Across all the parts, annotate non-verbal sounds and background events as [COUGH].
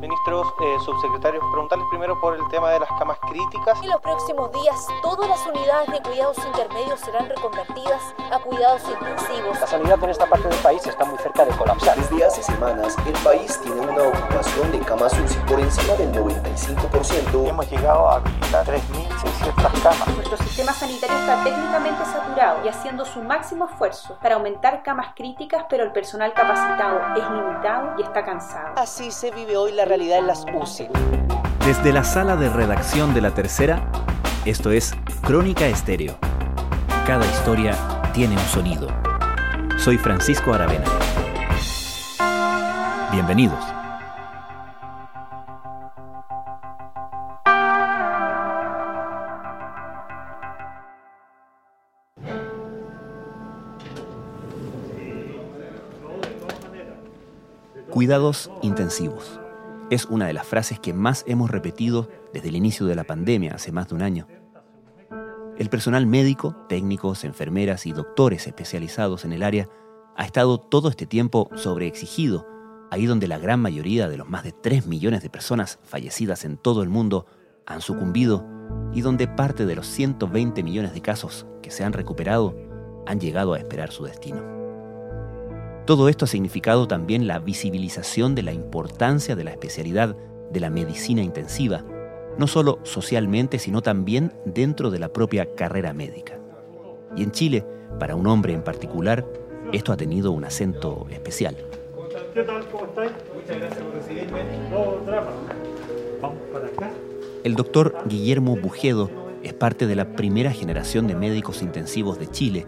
Ministros, eh, subsecretarios, preguntarles primero por el tema de las camas críticas. En los próximos días, todas las unidades de cuidados intermedios serán reconvertidas a cuidados intensivos. La sanidad en esta parte del país está muy cerca de colapsar. Desde hace semanas, el país tiene una ocupación de camas UCI por encima del 95%. Hemos llegado a habilitar 3.600 camas. Nuestro sistema sanitario está técnicamente saturado y haciendo su máximo esfuerzo para aumentar camas críticas, pero el personal capacitado es limitado y está cansado. Así se vive hoy la realidad las UCI. Desde la sala de redacción de La Tercera, esto es Crónica Estéreo. Cada historia tiene un sonido. Soy Francisco Aravena. Bienvenidos. Cuidados intensivos. Es una de las frases que más hemos repetido desde el inicio de la pandemia, hace más de un año. El personal médico, técnicos, enfermeras y doctores especializados en el área ha estado todo este tiempo sobreexigido, ahí donde la gran mayoría de los más de 3 millones de personas fallecidas en todo el mundo han sucumbido y donde parte de los 120 millones de casos que se han recuperado han llegado a esperar su destino. Todo esto ha significado también la visibilización de la importancia de la especialidad de la medicina intensiva, no solo socialmente, sino también dentro de la propia carrera médica. Y en Chile, para un hombre en particular, esto ha tenido un acento especial. ¿Qué tal? ¿Cómo estáis? Muchas gracias por recibirme. Vamos para acá. El doctor Guillermo Bujedo es parte de la primera generación de médicos intensivos de Chile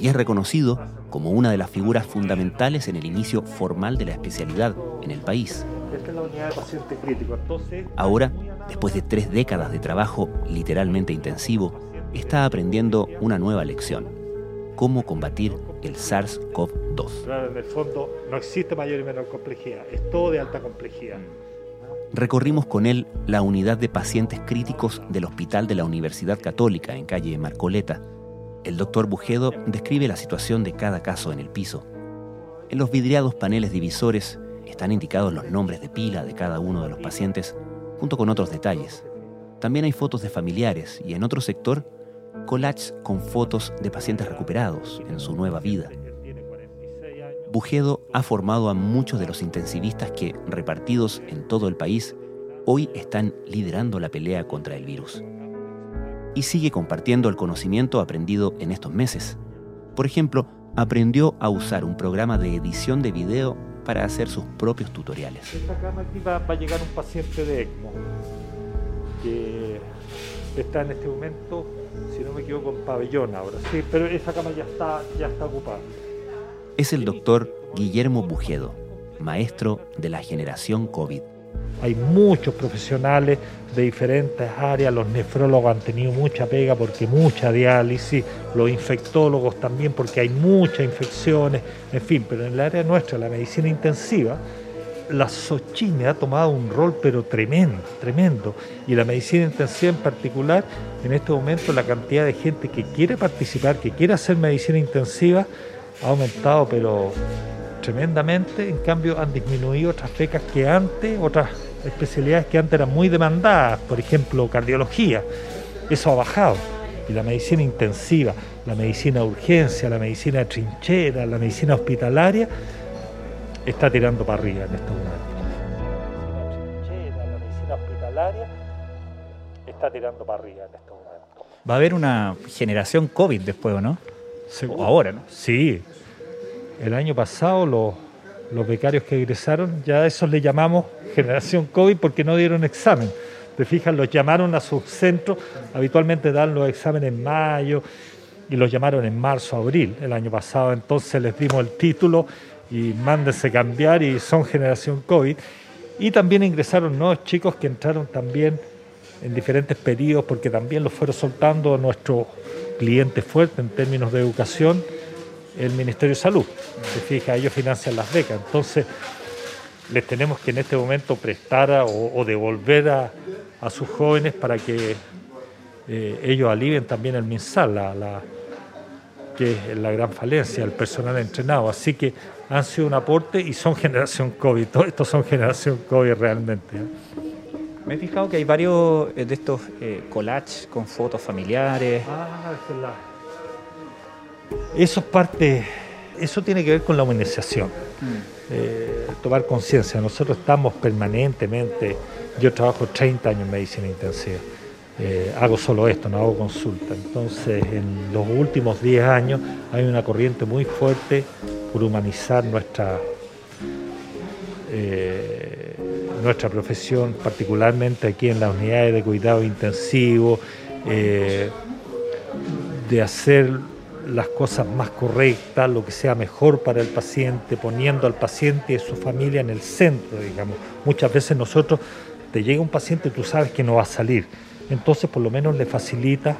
y es reconocido como una de las figuras fundamentales en el inicio formal de la especialidad en el país. Esta es la unidad de paciente crítico. Entonces, Ahora, después de tres décadas de trabajo literalmente intensivo, está aprendiendo una nueva lección, cómo combatir el SARS-CoV-2. claro, en el fondo no existe mayor y menor complejidad, es todo de alta complejidad. Recorrimos con él la unidad de pacientes críticos del Hospital de la Universidad Católica en calle Marcoleta, el doctor Bujedo describe la situación de cada caso en el piso. En los vidriados paneles divisores están indicados los nombres de pila de cada uno de los pacientes, junto con otros detalles. También hay fotos de familiares y en otro sector, collages con fotos de pacientes recuperados en su nueva vida. Bujedo ha formado a muchos de los intensivistas que, repartidos en todo el país, hoy están liderando la pelea contra el virus y sigue compartiendo el conocimiento aprendido en estos meses. Por ejemplo, aprendió a usar un programa de edición de video para hacer sus propios tutoriales. Esta cama aquí va, va a llegar un paciente de ECMO que está en este momento, si no me equivoco, en pabellón ahora. Sí, pero esa cama ya está, ya está ocupada. Es el doctor Guillermo Bujedo, maestro de la generación COVID. Hay muchos profesionales de diferentes áreas, los nefrólogos han tenido mucha pega porque mucha diálisis, los infectólogos también porque hay muchas infecciones, en fin, pero en el área nuestra, la medicina intensiva, la SOCHIME ha tomado un rol pero tremendo, tremendo. Y la medicina intensiva en particular, en este momento la cantidad de gente que quiere participar, que quiere hacer medicina intensiva, ha aumentado pero tremendamente, en cambio han disminuido otras becas que antes, otras especialidades que antes eran muy demandadas, por ejemplo cardiología, eso ha bajado. Y la medicina intensiva, la medicina de urgencia, la medicina de trinchera, la medicina hospitalaria, está tirando para arriba en estos momentos. La trinchera, la medicina hospitalaria, está tirando para arriba en estos momentos. Va a haber una generación COVID después, ¿o no? O ahora, ¿no? Sí. El año pasado los, los becarios que egresaron, ya a esos le llamamos generación COVID porque no dieron examen. Te fijas, los llamaron a sus centros, habitualmente dan los exámenes en mayo y los llamaron en marzo, abril el año pasado. Entonces les dimos el título y mándense cambiar y son generación COVID. Y también ingresaron nuevos chicos que entraron también en diferentes periodos porque también los fueron soltando nuestros clientes fuertes en términos de educación, el Ministerio de Salud. Se fija, ellos financian las becas. Entonces, les tenemos que en este momento prestar a, o, o, devolver a, a, sus jóvenes para que eh, ellos alivien también el MinSal, la, la, que es la gran falencia, el personal entrenado. Así que han sido un aporte y son generación COVID. Todos estos son generación COVID realmente. ¿eh? Me he fijado que hay varios eh, de estos eh, collages con fotos familiares. Ah, eso es parte, eso tiene que ver con la humanización. Mm. tomar conciencia. Nosotros estamos permanentemente, yo trabajo 30 años en medicina intensiva eh, hago solo esto, no hago consulta. Entonces, en los últimos 10 años hay una corriente muy fuerte por humanizar nuestra, eh, nuestra profesión, particularmente aquí en las unidades de cuidado intensivo, eh, de hacer las cosas más correctas, lo que sea mejor para el paciente, poniendo al paciente y su familia en el centro, digamos. Muchas veces nosotros, te llega un paciente, tú sabes que no va a salir entonces por lo menos le facilita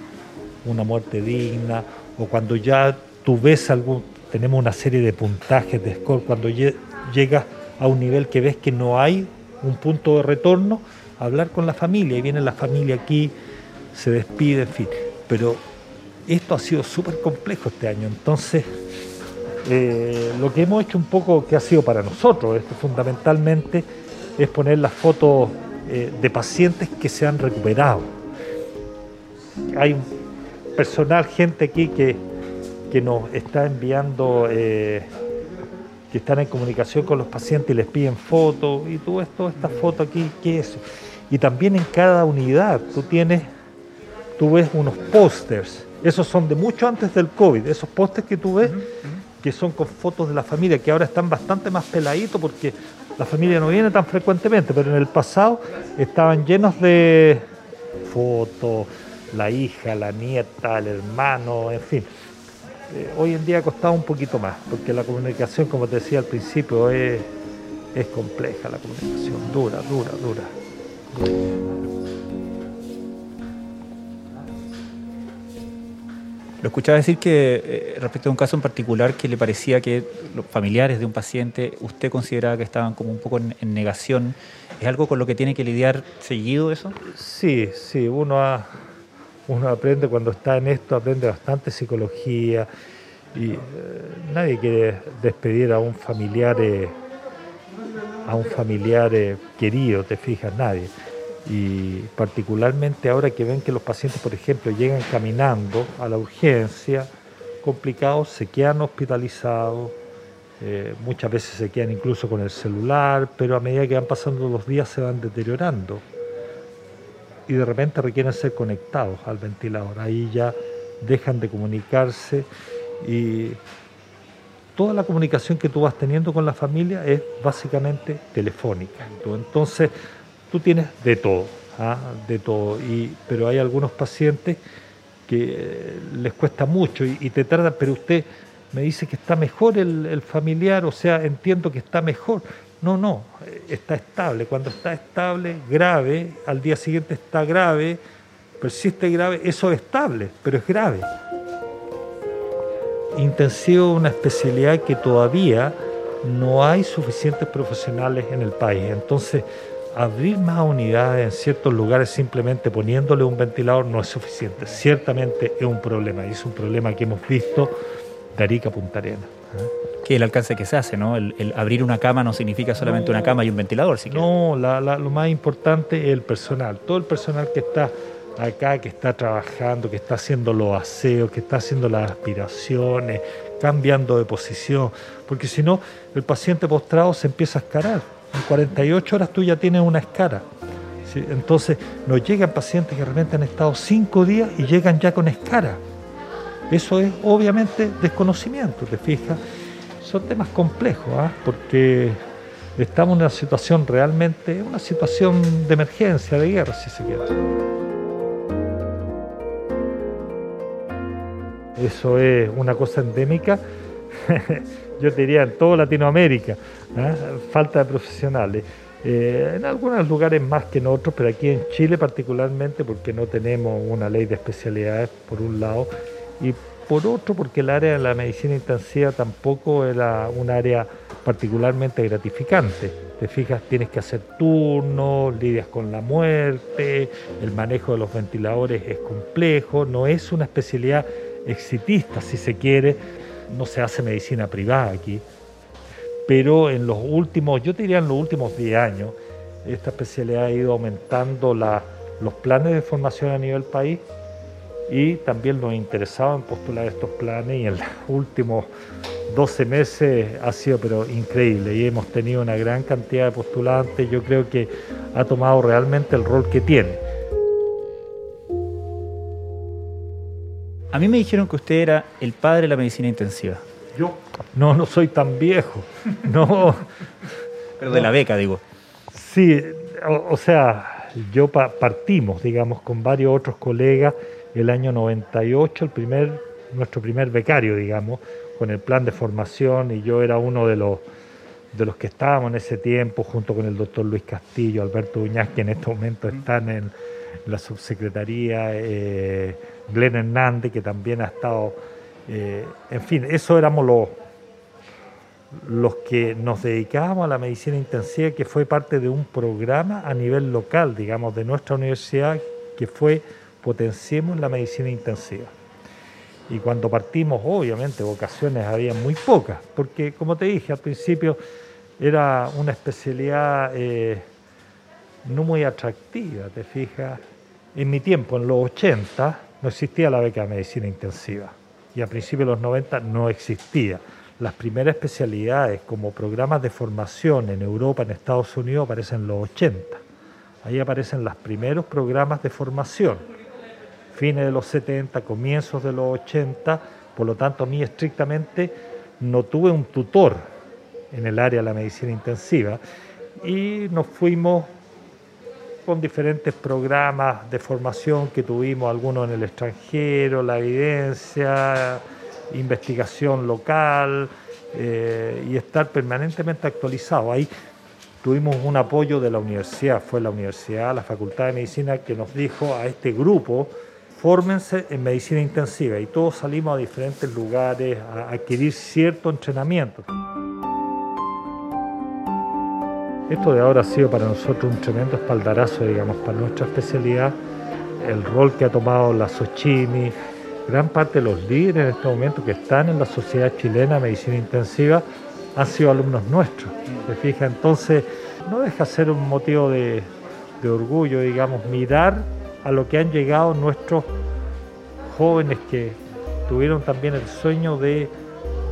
una muerte digna o cuando ya tú ves algún, tenemos una serie de puntajes de score, cuando llegas a un nivel que ves que no hay un punto de retorno, hablar con la familia y viene la familia aquí, se despide, en fin. Pero esto ha sido súper complejo este año, entonces eh, lo que hemos hecho un poco que ha sido para nosotros, esto fundamentalmente, es poner las fotos eh, de pacientes que se han recuperado hay un personal, gente aquí que, nos está enviando, eh, que están en comunicación con los pacientes y les piden fotos, y tú ves toda esta foto aquí, ¿qué es? Y también en cada unidad tú tienes, tú ves unos pósters, esos son de mucho antes del COVID, esos pósters que tú ves, que son con fotos de la familia, que ahora están bastante más peladitos porque la familia no viene tan frecuentemente, pero en el pasado estaban llenos de fotos, la hija, la nieta, el hermano, en fin. Eh, hoy en día ha costado un poquito más, porque la comunicación, como te decía al principio, es, es compleja la comunicación, dura, dura, dura. Lo escuchaba decir que eh, respecto a un caso en particular que le parecía que los familiares de un paciente, usted consideraba que estaban como un poco en, negación. ¿Es algo con lo que tiene que lidiar seguido eso? Sí, sí, uno aprende cuando está en esto, aprende bastante psicología y eh, nadie quiere despedir a un familiar, eh, a un familiar querido, te fijas, nadie. Y particularmente ahora que ven que los pacientes, por ejemplo, llegan caminando a la urgencia, complicados, se quedan hospitalizados, muchas veces se quedan incluso con el celular, pero a medida que van pasando los días se van deteriorando y de repente requieren ser conectados al ventilador. Ahí ya dejan de comunicarse y toda la comunicación que tú vas teniendo con la familia es básicamente telefónica. Entonces tú tienes de todo, ¿ah? de todo, y, pero hay algunos pacientes que les cuesta mucho y, te tardan, pero usted me dice que está mejor el, el familiar, o sea, entiendo que está mejor. No, no, está estable. Cuando está estable, grave, al día siguiente está grave, persiste grave, eso es estable, pero es grave. Intensivo es una especialidad que todavía no hay suficientes profesionales en el país. Entonces, abrir más unidades en ciertos lugares simplemente poniéndole un ventilador no es suficiente. Ciertamente es un problema y es un problema que hemos visto de Arica a Punta Arenas. ¿eh? que el alcance que se hace, ¿no? El, abrir una cama no significa solamente una cama y un ventilador, ¿sí? No, lo más importante es el personal. Todo el personal que está acá, que está trabajando, que está haciendo los aseos, que está haciendo las aspiraciones, cambiando de posición, porque si no, el paciente postrado se empieza a escarar. En 48 horas tú ya tienes una escara. Entonces, nos llegan pacientes que realmente han estado cinco días y llegan ya con escara. Eso es obviamente desconocimiento, ¿te fijas? son temas complejos, ¿ah? porque estamos en una situación realmente, una situación de emergencia, de guerra, si se quiere. Eso es una cosa endémica, [LAUGHS] yo diría en toda Latinoamérica, ¿ah? falta de profesionales. Eh, en algunos lugares más que en otros, pero aquí en Chile particularmente, porque no tenemos una ley de especialidades, por un lado, y por otro porque el área de la medicina intensiva tampoco era un área particularmente gratificante. Te fijas, tienes que hacer turnos, lidias con la muerte, el manejo de los ventiladores es complejo, no es una especialidad exitista, si se quiere. No se hace medicina privada aquí, pero en los últimos, yo diría en los últimos 10 años, esta especialidad ha ido aumentando los planes de formación a nivel país y también nos interesaba en postular estos planes y en los [LAUGHS] últimos 12 meses ha sido pero increíble y hemos tenido una gran cantidad de postulantes, yo creo que ha tomado realmente el rol que tiene. A mí me dijeron que usted era el padre de la medicina intensiva. Yo no, no soy tan viejo, no. Pero de la beca, digo. Sí, o, sea, yo partimos, digamos, con varios otros colegas el año 98, el primer, nuestro primer becario, digamos, con el plan de formación y yo era uno de los, de los que estábamos en ese tiempo junto con el doctor Luis Castillo, Alberto Uñaz, que en este momento están en la subsecretaría, eh, Glenn Hernández, que también ha estado, eh, en fin, eso éramos los, los que nos dedicábamos a la medicina intensiva, que fue parte de un programa a nivel local, digamos, de nuestra universidad, que fue Potenciemos la medicina intensiva. Y cuando partimos, obviamente, vocaciones había muy pocas, porque como te dije al principio, era una especialidad eh, no muy atractiva, te fijas. En mi tiempo, en los 80, no existía la beca de medicina intensiva y a principios de los 90 no existía. Las primeras especialidades como programas de formación en Europa, en Estados Unidos, aparecen en los 80. Ahí aparecen los primeros programas de formación, fines de los 70, comienzos de los 80, por lo tanto a mí estrictamente no tuve un tutor en el área de la medicina intensiva y nos fuimos con diferentes programas de formación que tuvimos, algunos en el extranjero, la evidencia, investigación local eh, y estar permanentemente actualizado. Ahí tuvimos un apoyo de la universidad, fue la universidad, la Facultad de Medicina que nos dijo a este grupo, fórmense en medicina intensiva y todos salimos a diferentes lugares a adquirir cierto entrenamiento. Esto de ahora ha sido para nosotros un tremendo espaldarazo, digamos, para nuestra especialidad, el rol que ha tomado la Sochimi, gran parte de los líderes en este momento que están en la Sociedad Chilena de Medicina Intensiva han sido alumnos nuestros. ¿Se fija? Entonces, no deja ser un motivo de orgullo, digamos, mirar a lo que han llegado nuestros jóvenes que tuvieron también el sueño de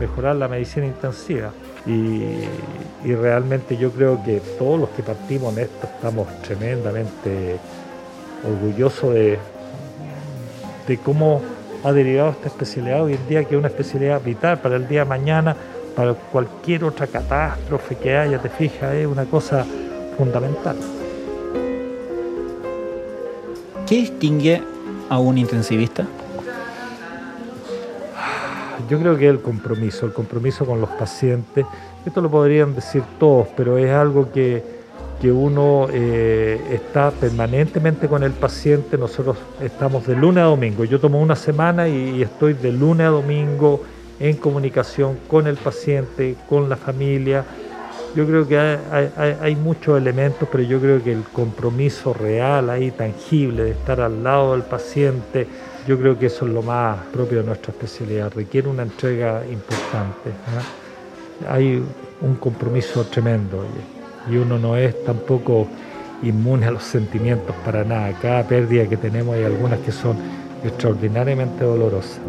mejorar la medicina intensiva. Y, realmente yo creo que todos los que partimos en esto estamos tremendamente orgullosos de, de cómo ha derivado esta especialidad hoy en día, que es una especialidad vital para el día de mañana, para cualquier otra catástrofe que haya, te fijas, es una cosa fundamental. ¿Qué distingue a un intensivista? Yo creo que el compromiso, el compromiso con los pacientes. Esto lo podrían decir todos, pero es algo que, uno eh, está permanentemente con el paciente. Nosotros estamos de lunes a domingo. Yo tomo una semana y, estoy de lunes a domingo en comunicación con el paciente, con la familia. Yo creo que hay, muchos elementos, pero yo creo que el compromiso real ahí, tangible, de estar al lado del paciente, yo creo que eso es lo más propio de nuestra especialidad, requiere una entrega importante. Hay un compromiso tremendo y uno no es tampoco inmune a los sentimientos para nada. Cada pérdida que tenemos hay algunas que son extraordinariamente dolorosas.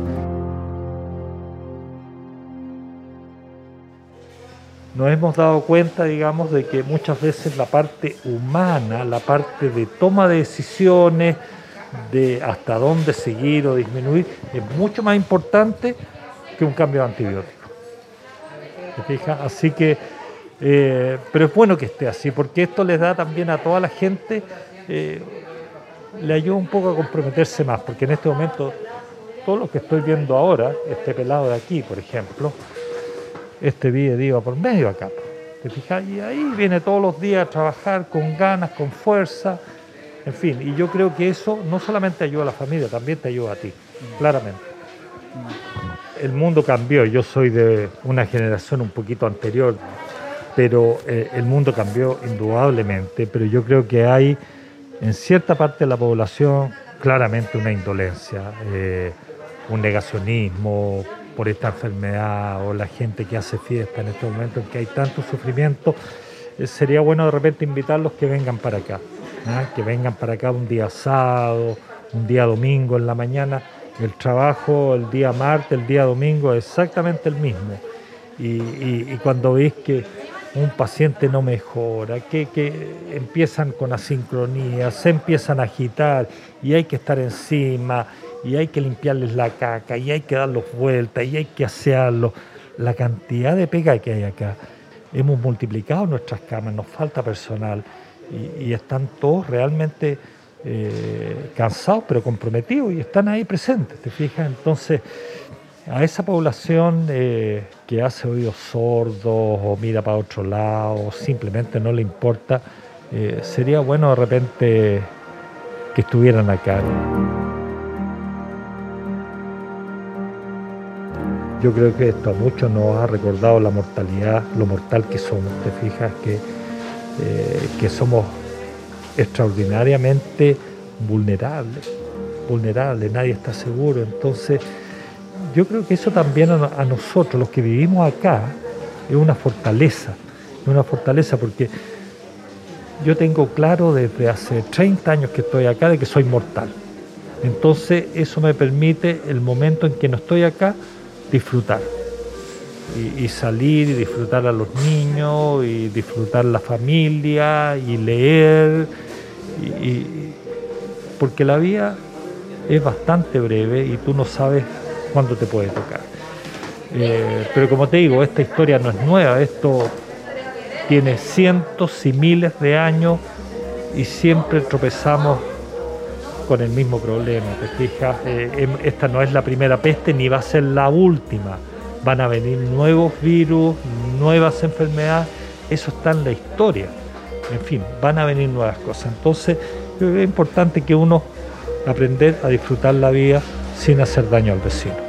Nos hemos dado cuenta, digamos, de que muchas veces la parte humana, la parte de toma de decisiones, de hasta dónde seguir o disminuir es mucho más importante que un cambio de antibiótico. Así que, eh, pero es bueno que esté así, porque esto les da también a toda la gente, eh, le ayuda un poco a comprometerse más, porque en este momento, todo lo que estoy viendo ahora, este pelado de aquí, por ejemplo, este vídeo iba por medio acá. ¿Te fijas? Y ahí viene todos los días a trabajar con ganas, con fuerza, en fin, y yo creo que eso no solamente ayuda a la familia, también te ayuda a ti, claramente. El mundo cambió, yo soy de una generación un poquito anterior, pero eh, el mundo cambió indudablemente, pero yo creo que hay en cierta parte de la población claramente una indolencia. Eh, un negacionismo por esta enfermedad o la gente que hace fiesta en este momento en que hay tanto sufrimiento, eh, sería bueno de repente invitarlos que vengan para acá, ¿ah? que vengan para acá un día sábado, un día domingo en la mañana. El trabajo el día martes, el día domingo es exactamente el mismo. Y, cuando ves que un paciente no mejora, que, que, empiezan con asincronía, se empiezan a agitar y hay que estar encima y hay que limpiarles la caca y hay que darlos vueltas y hay que asearlos. La cantidad de pega que hay acá. Hemos multiplicado nuestras camas, nos falta personal y, están todos realmente eh, cansados pero comprometidos y están ahí presentes, ¿te fijas? Entonces, a esa población eh, que hace oídos sordos o mira para otro lado o simplemente no le importa, eh, sería bueno de repente que estuvieran acá. Yo creo que esto a muchos nos ha recordado la mortalidad, lo mortal que somos. Te fijas que, eh, que somos extraordinariamente vulnerables, vulnerables, nadie está seguro. Entonces, yo creo que eso también a, nosotros, los que vivimos acá, es una fortaleza, es una fortaleza porque yo tengo claro desde hace 30 años que estoy acá de que soy mortal. Entonces eso me permite el momento en que no estoy acá disfrutar. Y, salir y disfrutar a los niños y disfrutar la familia y leer. porque la vida es bastante breve y tú no sabes cuándo te puede tocar. Eh, pero como te digo, esta historia no es nueva, esto tiene cientos y miles de años y siempre tropezamos con el mismo problema, ¿te fijas? Eh, em, esta no es la primera peste ni va a ser la última. Van a venir nuevos virus, nuevas enfermedades, eso está en la historia. En fin, van a venir nuevas cosas. Entonces, es importante que uno aprender a disfrutar la vida sin hacer daño al vecino.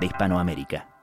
de Hispanoamérica.